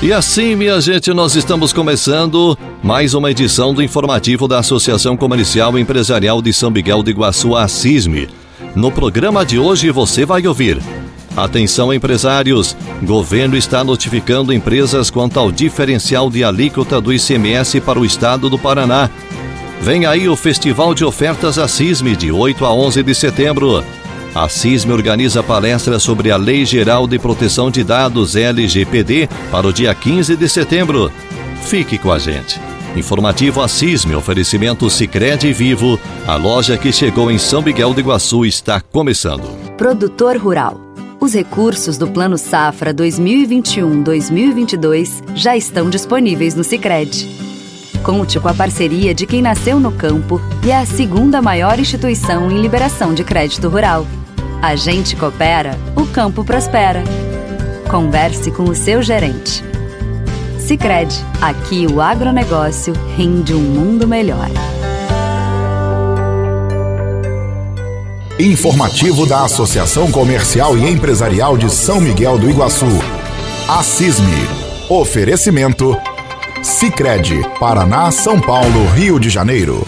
E assim, minha gente, nós estamos começando mais uma edição do informativo da Associação Comercial Empresarial de São Miguel do Iguaçu, a CISME. No programa de hoje você vai ouvir. Atenção empresários, governo está notificando empresas quanto ao diferencial de alíquota do ICMS para o estado do Paraná. Vem aí o Festival de Ofertas a CISME de 8 a 11 de setembro. A CISM organiza palestra sobre a Lei Geral de Proteção de Dados LGPD para o dia 15 de setembro. Fique com a gente. Informativo a CISM, oferecimento Sicredi Vivo. A loja que chegou em São Miguel do Iguaçu está começando. Produtor Rural. Os recursos do Plano Safra 2021-2022 já estão disponíveis no Sicredi. Conte com a parceria de quem nasceu no campo e é a segunda maior instituição em liberação de crédito rural. A gente coopera, o campo prospera. Converse com o seu gerente. Sicredi, aqui o agronegócio rende um mundo melhor. Informativo da Associação Comercial e Empresarial de São Miguel do Iguaçu. A CISME. Oferecimento Sicredi, Paraná, São Paulo, Rio de Janeiro.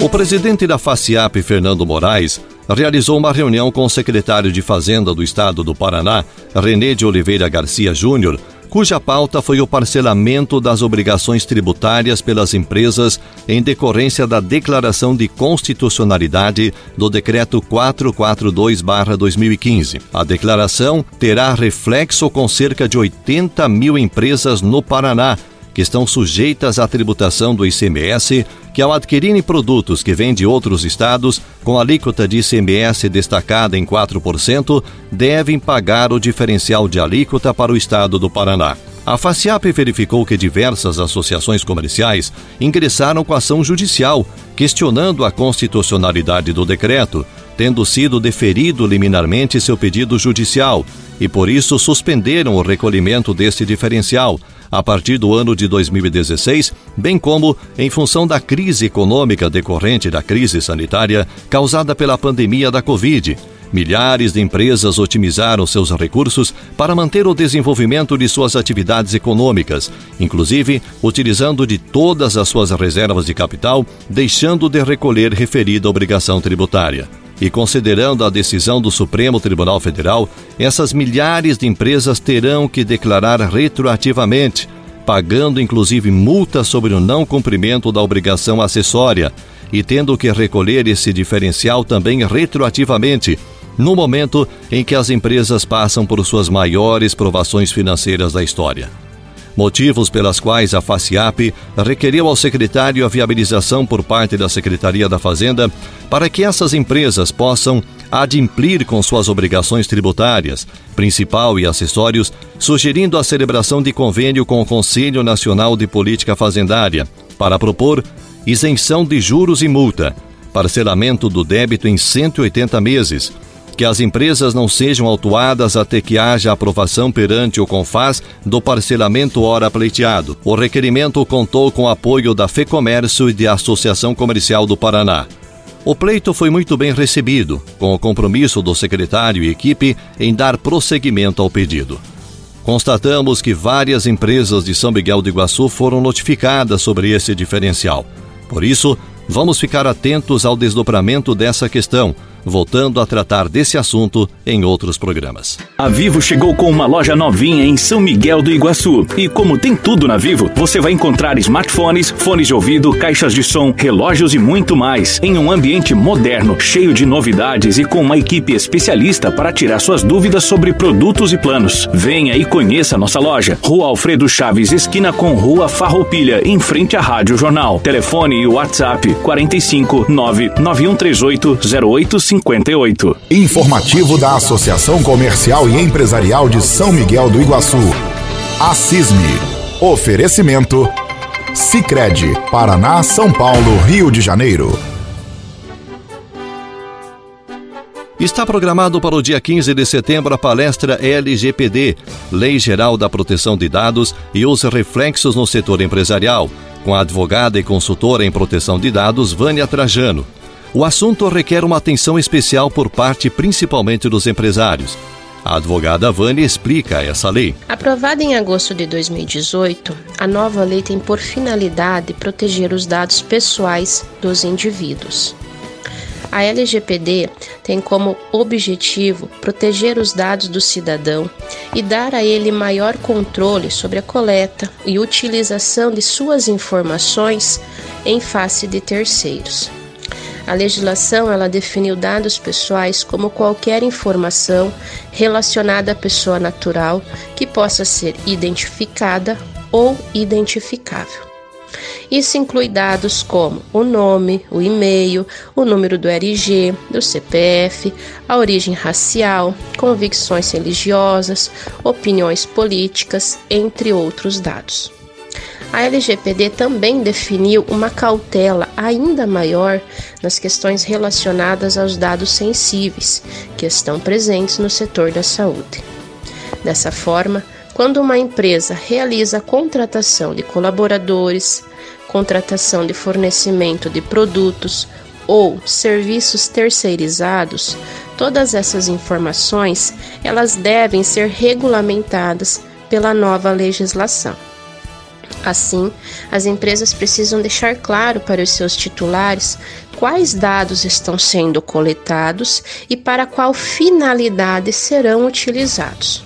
O presidente da FACIAP, Fernando Moraes, realizou uma reunião com o secretário de Fazenda do Estado do Paraná, René de Oliveira Garcia Júnior, cuja pauta foi o parcelamento das obrigações tributárias pelas empresas em decorrência da declaração de constitucionalidade do Decreto 442-2015. A declaração terá reflexo com cerca de 80 mil empresas no Paraná que estão sujeitas à tributação do ICMS, que ao adquirirem produtos que vêm de outros estados, com alíquota de ICMS destacada em 4%, devem pagar o diferencial de alíquota para o estado do Paraná. A FACIAP verificou que diversas associações comerciais ingressaram com ação judicial, questionando a constitucionalidade do decreto, tendo sido deferido liminarmente seu pedido judicial, e por isso suspenderam o recolhimento deste diferencial, a partir do ano de 2016, bem como em função da crise econômica decorrente da crise sanitária causada pela pandemia da Covid. Milhares de empresas otimizaram seus recursos para manter o desenvolvimento de suas atividades econômicas, inclusive utilizando de todas as suas reservas de capital, deixando de recolher referida obrigação tributária. E considerando a decisão do Supremo Tribunal Federal, essas milhares de empresas terão que declarar retroativamente, pagando inclusive multa sobre o não cumprimento da obrigação acessória e tendo que recolher esse diferencial também retroativamente, no momento em que as empresas passam por suas maiores provações financeiras da história motivos pelas quais a FACIAP requeriu ao secretário a viabilização por parte da Secretaria da Fazenda para que essas empresas possam adimplir com suas obrigações tributárias, principal e acessórios, sugerindo a celebração de convênio com o Conselho Nacional de Política Fazendária para propor isenção de juros e multa, parcelamento do débito em 180 meses, que as empresas não sejam autuadas até que haja aprovação perante o CONFAS do parcelamento hora pleiteado. O requerimento contou com apoio da FEComércio e da Associação Comercial do Paraná. O pleito foi muito bem recebido, com o compromisso do secretário e equipe em dar prosseguimento ao pedido. Constatamos que várias empresas de São Miguel do Iguaçu foram notificadas sobre esse diferencial. Por isso, vamos ficar atentos ao desdobramento dessa questão voltando a tratar desse assunto em outros programas. A Vivo chegou com uma loja novinha em São Miguel do Iguaçu. E como tem tudo na Vivo, você vai encontrar smartphones, fones de ouvido, caixas de som, relógios e muito mais, em um ambiente moderno, cheio de novidades e com uma equipe especialista para tirar suas dúvidas sobre produtos e planos. Venha e conheça nossa loja. Rua Alfredo Chaves, esquina com Rua Farroupilha, em frente à Rádio Jornal. Telefone e WhatsApp 45 99138 08 58. Informativo da Associação Comercial e Empresarial de São Miguel do Iguaçu. A CISME. Oferecimento Sicredi, Paraná, São Paulo, Rio de Janeiro. Está programado para o dia 15 de setembro a palestra LGPD, Lei Geral da Proteção de Dados e os reflexos no setor empresarial, com a advogada e consultora em proteção de dados Vânia Trajano. O assunto requer uma atenção especial por parte principalmente dos empresários. A advogada Vânia explica essa lei. Aprovada em agosto de 2018, a nova lei tem por finalidade proteger os dados pessoais dos indivíduos. A LGPD tem como objetivo proteger os dados do cidadão e dar a ele maior controle sobre a coleta e utilização de suas informações em face de terceiros. A legislação ela definiu dados pessoais como qualquer informação relacionada à pessoa natural que possa ser identificada ou identificável. Isso inclui dados como o nome, o e-mail, o número do RG, do CPF, a origem racial, convicções religiosas, opiniões políticas, entre outros dados. A LGPD também definiu uma cautela ainda maior nas questões relacionadas aos dados sensíveis que estão presentes no setor da saúde. Dessa forma, quando uma empresa realiza a contratação de colaboradores, contratação de fornecimento de produtos ou serviços terceirizados, todas essas informações elas devem ser regulamentadas pela nova legislação. Assim, as empresas precisam deixar claro para os seus titulares quais dados estão sendo coletados e para qual finalidade serão utilizados.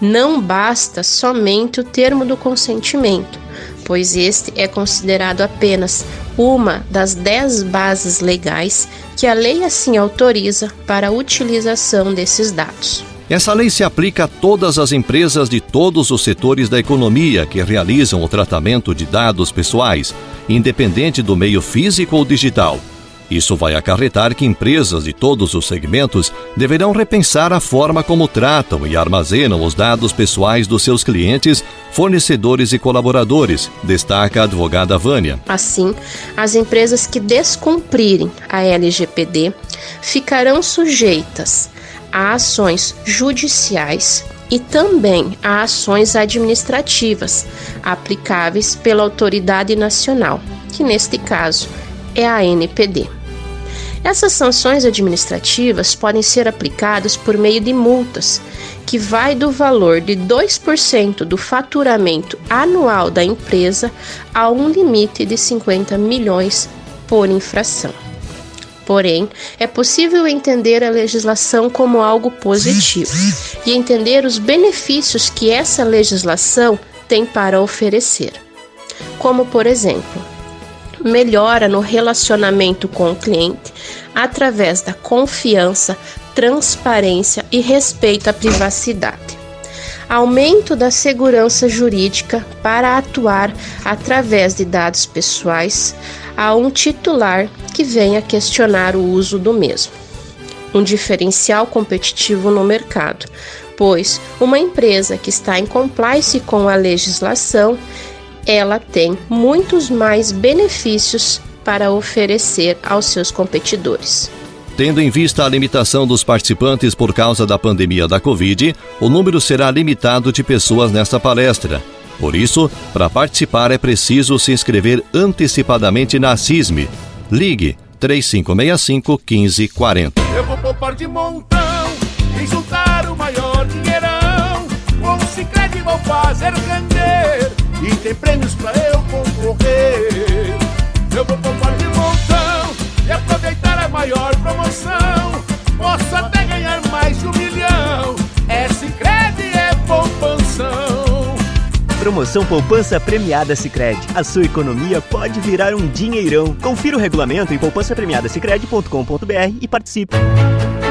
Não basta somente o termo do consentimento, pois este é considerado apenas uma das dez bases legais que a lei assim autoriza para a utilização desses dados. Essa lei se aplica a todas as empresas de todos os setores da economia que realizam o tratamento de dados pessoais, independente do meio físico ou digital isso vai acarretar que empresas de todos os segmentos deverão repensar a forma como tratam e armazenam os dados pessoais dos seus clientes, fornecedores e colaboradores, destaca a advogada Vânia. Assim, as empresas que descumprirem a LGPD ficarão sujeitas a ações judiciais e também a ações administrativas aplicáveis pela autoridade nacional, que neste caso é a NPD. Essas sanções administrativas podem ser aplicadas por meio de multas, que vai do valor de 2% do faturamento anual da empresa a um limite de 50 milhões por infração. Porém, é possível entender a legislação como algo positivo e entender os benefícios que essa legislação tem para oferecer. Como, por exemplo, melhora no relacionamento com o cliente através da confiança, transparência e respeito à privacidade. Aumento da segurança jurídica para atuar através de dados pessoais a um titular que venha questionar o uso do mesmo. Um diferencial competitivo no mercado, pois uma empresa que está em compliance com a legislação ela tem muitos mais benefícios para oferecer aos seus competidores. Tendo em vista a limitação dos participantes por causa da pandemia da Covid, o número será limitado de pessoas nesta palestra. Por isso, para participar é preciso se inscrever antecipadamente na CISME. Ligue 3565 1540. Eu vou poupar de montão e juntar o maior dinheirão. Com o Cicred vou fazer render e tem prêmios pra eu Promoção Poupança Premiada Sicredi. A sua economia pode virar um dinheirão. Confira o regulamento em poupançapremiadasicredi.com.br e participe.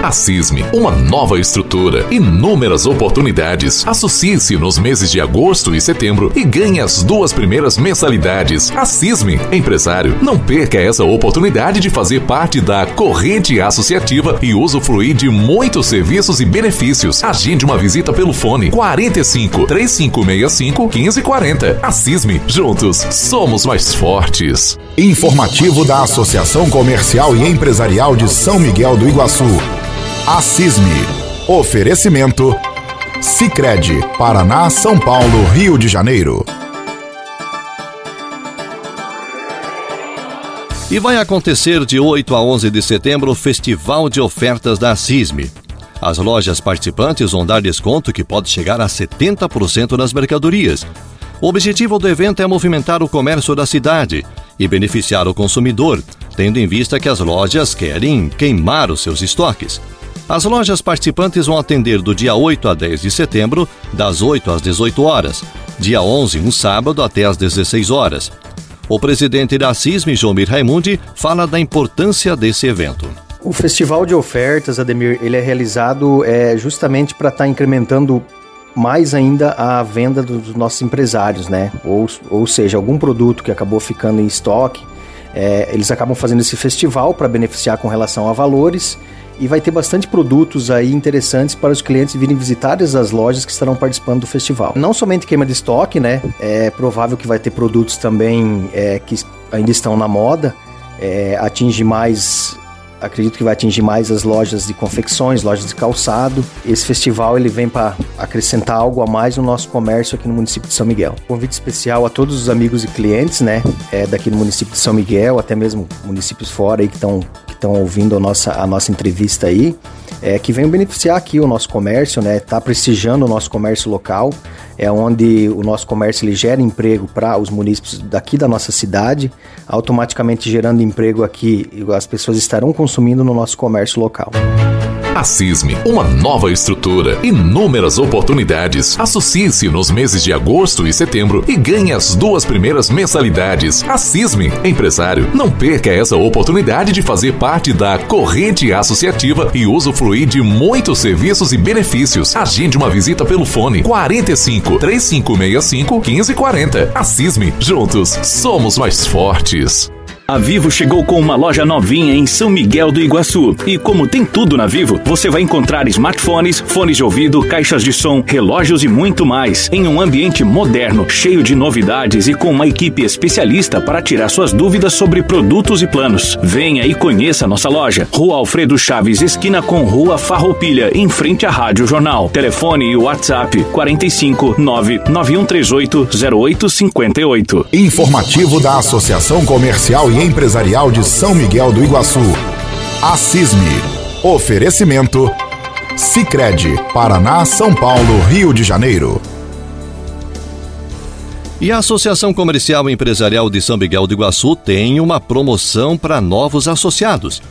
A CISME, uma nova estrutura, inúmeras oportunidades. Associe-se nos meses de agosto e setembro e ganhe as duas primeiras mensalidades. A CISME, empresário, não perca essa oportunidade de fazer parte da corrente associativa e usufruir de muitos serviços e benefícios. Agende uma visita pelo fone 45 3565 1540. A CISME, juntos somos mais fortes. Informativo da Associação Comercial e Empresarial de São Miguel do Iguaçu. A CISME. Oferecimento. Sicredi, Paraná, São Paulo, Rio de Janeiro. E vai acontecer de 8 a 11 de setembro o Festival de Ofertas da CISME. As lojas participantes vão dar desconto que pode chegar a 70% nas mercadorias. O objetivo do evento é movimentar o comércio da cidade e beneficiar o consumidor, tendo em vista que as lojas querem queimar os seus estoques. As lojas participantes vão atender do dia 8 a 10 de setembro, das 8 às 18 horas, dia 11, um sábado, até às 16 horas. O presidente da CISM, Jomir Raimundi, fala da importância desse evento. O Festival de Ofertas, Ademir, ele é realizado é, justamente para estar tá incrementando mais ainda a venda dos nossos empresários, né? Ou, ou seja, algum produto que acabou ficando em estoque, é, eles acabam fazendo esse festival para beneficiar com relação a valores e vai ter bastante produtos aí interessantes para os clientes virem visitar as lojas que estarão participando do festival. Não somente queima de estoque, né? É provável que vai ter produtos também é, que ainda estão na moda, é, atinge mais acredito que vai atingir mais as lojas de confecções, lojas de calçado. Esse festival ele vem para acrescentar algo a mais no nosso comércio aqui no município de São Miguel. Convite especial a todos os amigos e clientes, né, é, daqui no município de São Miguel, até mesmo municípios fora aí que estão estão ouvindo a nossa, a nossa entrevista aí é, que venham beneficiar aqui o nosso comércio, né? Tá prestigiando o nosso comércio local, é onde o nosso comércio ele gera emprego para os municípios daqui da nossa cidade, automaticamente gerando emprego aqui, as pessoas estarão consumindo no nosso comércio local. A CISME, uma nova estrutura, inúmeras oportunidades. Associe-se nos meses de agosto e setembro e ganhe as duas primeiras mensalidades. A CISME, empresário, não perca essa oportunidade de fazer parte da corrente associativa e usufruir de muitos serviços e benefícios. Agende uma visita pelo fone 45 3565 1540. A CISME, juntos somos mais fortes. A Vivo chegou com uma loja novinha em São Miguel do Iguaçu. E como tem tudo na Vivo, você vai encontrar smartphones, fones de ouvido, caixas de som, relógios e muito mais, em um ambiente moderno, cheio de novidades e com uma equipe especialista para tirar suas dúvidas sobre produtos e planos. Venha e conheça nossa loja. Rua Alfredo Chaves, esquina com Rua Farroupilha, em frente à Rádio Jornal. Telefone e WhatsApp 45 99138 0858. Informativo da Associação Comercial e Empresarial de São Miguel do Iguaçu. A CISME. Oferecimento. Sicredi, Paraná, São Paulo, Rio de Janeiro. E a Associação Comercial e Empresarial de São Miguel do Iguaçu tem uma promoção para novos associados.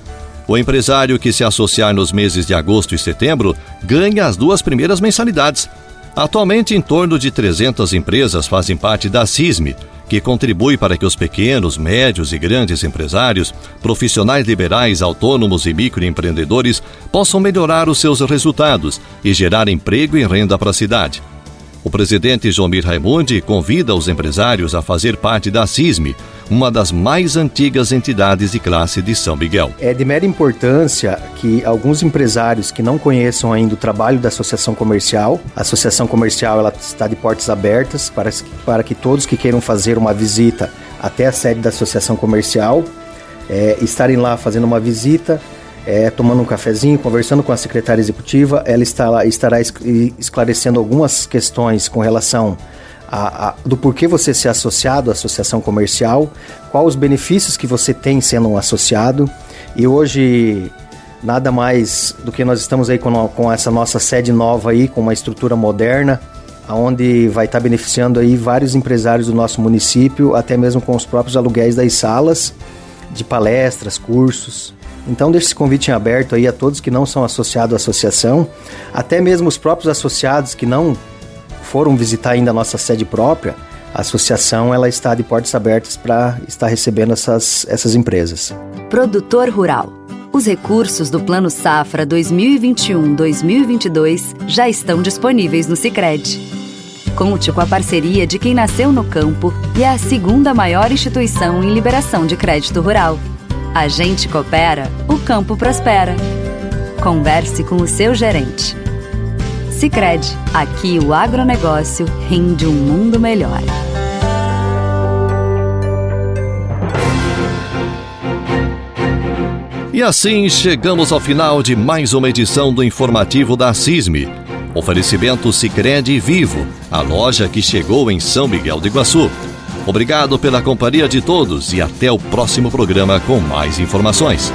O empresário que se associar nos meses de agosto e setembro ganha as duas primeiras mensalidades. Atualmente, em torno de 300 empresas fazem parte da CISME, que contribui para que os pequenos, médios e grandes empresários, profissionais liberais, autônomos e microempreendedores possam melhorar os seus resultados e gerar emprego e renda para a cidade. O presidente Jomir Raimundi convida os empresários a fazer parte da CISME, uma das mais antigas entidades de classe de São Miguel. É de mera importância que alguns empresários que não conheçam ainda o trabalho da Associação Comercial, a Associação Comercial ela está de portas abertas para, para que todos que queiram fazer uma visita até a sede da Associação Comercial é, estarem lá fazendo uma visita é, tomando um cafezinho, conversando com a secretária executiva. Ela está, estará esclarecendo algumas questões com relação a, a, do porquê você ser associado à associação comercial, quais os benefícios que você tem sendo um associado. E hoje, nada mais do que nós estamos aí com, com essa nossa sede nova aí, com uma estrutura moderna, onde vai estar beneficiando aí vários empresários do nosso município, até mesmo com os próprios aluguéis das salas de palestras, cursos. Então deixe esse convite em aberto aí a todos que não são associados à associação, até mesmo os próprios associados que não foram visitar ainda a nossa sede própria, a associação ela está de portas abertas para estar recebendo essas, essas empresas. Produtor Rural Os recursos do Plano Safra 2021-2022 já estão disponíveis no Sicredi. Conte com a parceria de quem nasceu no campo e é a segunda maior instituição em liberação de crédito rural. A gente coopera, o campo prospera. Converse com o seu gerente. Sicredi, aqui o agronegócio rende um mundo melhor. E assim chegamos ao final de mais uma edição do informativo da CISME. Oferecimento Sicredi Vivo, a loja que chegou em São Miguel do Iguaçu. Obrigado pela companhia de todos e até o próximo programa com mais informações.